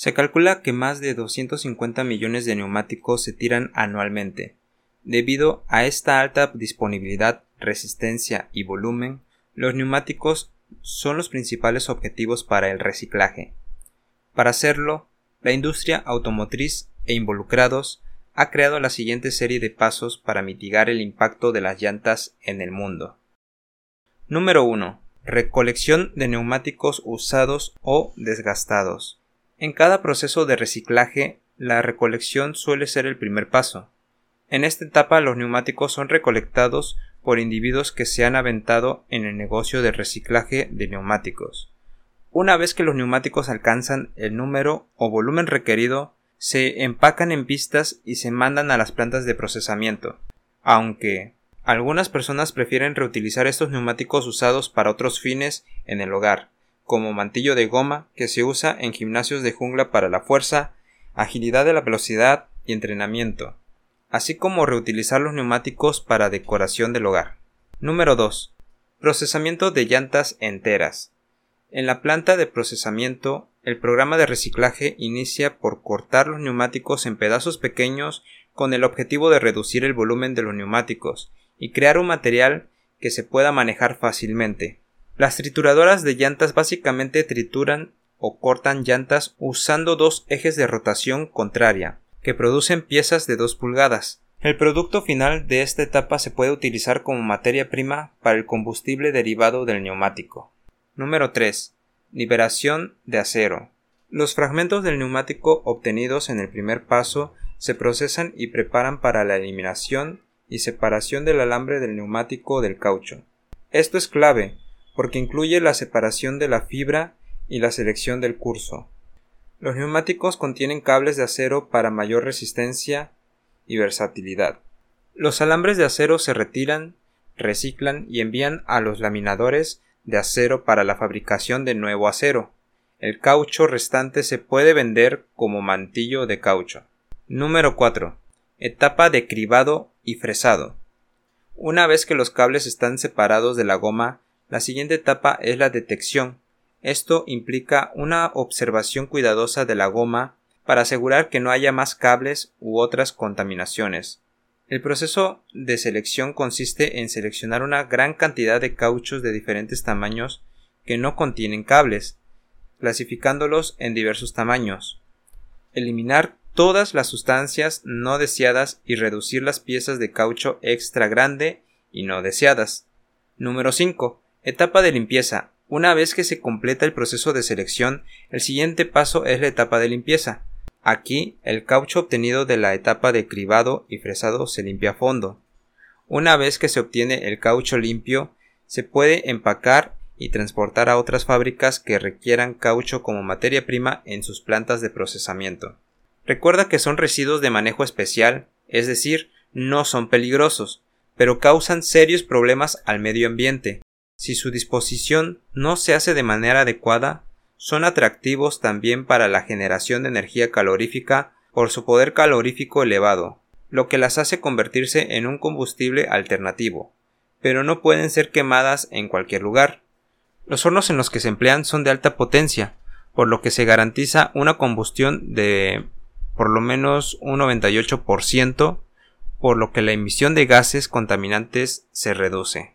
Se calcula que más de 250 millones de neumáticos se tiran anualmente. Debido a esta alta disponibilidad, resistencia y volumen, los neumáticos son los principales objetivos para el reciclaje. Para hacerlo, la industria automotriz e involucrados ha creado la siguiente serie de pasos para mitigar el impacto de las llantas en el mundo. Número 1. Recolección de neumáticos usados o desgastados. En cada proceso de reciclaje, la recolección suele ser el primer paso. En esta etapa los neumáticos son recolectados por individuos que se han aventado en el negocio de reciclaje de neumáticos. Una vez que los neumáticos alcanzan el número o volumen requerido, se empacan en pistas y se mandan a las plantas de procesamiento, aunque algunas personas prefieren reutilizar estos neumáticos usados para otros fines en el hogar, como mantillo de goma que se usa en gimnasios de jungla para la fuerza, agilidad de la velocidad y entrenamiento, así como reutilizar los neumáticos para decoración del hogar. Número 2. Procesamiento de llantas enteras. En la planta de procesamiento, el programa de reciclaje inicia por cortar los neumáticos en pedazos pequeños con el objetivo de reducir el volumen de los neumáticos y crear un material que se pueda manejar fácilmente. Las trituradoras de llantas básicamente trituran o cortan llantas usando dos ejes de rotación contraria, que producen piezas de 2 pulgadas. El producto final de esta etapa se puede utilizar como materia prima para el combustible derivado del neumático. Número 3. Liberación de acero. Los fragmentos del neumático obtenidos en el primer paso se procesan y preparan para la eliminación y separación del alambre del neumático del caucho. Esto es clave, porque incluye la separación de la fibra y la selección del curso. Los neumáticos contienen cables de acero para mayor resistencia y versatilidad. Los alambres de acero se retiran, reciclan y envían a los laminadores de acero para la fabricación de nuevo acero. El caucho restante se puede vender como mantillo de caucho. Número 4. Etapa de cribado y fresado. Una vez que los cables están separados de la goma, la siguiente etapa es la detección. Esto implica una observación cuidadosa de la goma para asegurar que no haya más cables u otras contaminaciones. El proceso de selección consiste en seleccionar una gran cantidad de cauchos de diferentes tamaños que no contienen cables, clasificándolos en diversos tamaños. Eliminar todas las sustancias no deseadas y reducir las piezas de caucho extra grande y no deseadas. Número 5. Etapa de limpieza. Una vez que se completa el proceso de selección, el siguiente paso es la etapa de limpieza. Aquí, el caucho obtenido de la etapa de cribado y fresado se limpia a fondo. Una vez que se obtiene el caucho limpio, se puede empacar y transportar a otras fábricas que requieran caucho como materia prima en sus plantas de procesamiento. Recuerda que son residuos de manejo especial, es decir, no son peligrosos, pero causan serios problemas al medio ambiente. Si su disposición no se hace de manera adecuada, son atractivos también para la generación de energía calorífica por su poder calorífico elevado, lo que las hace convertirse en un combustible alternativo, pero no pueden ser quemadas en cualquier lugar. Los hornos en los que se emplean son de alta potencia, por lo que se garantiza una combustión de por lo menos un 98%, por lo que la emisión de gases contaminantes se reduce.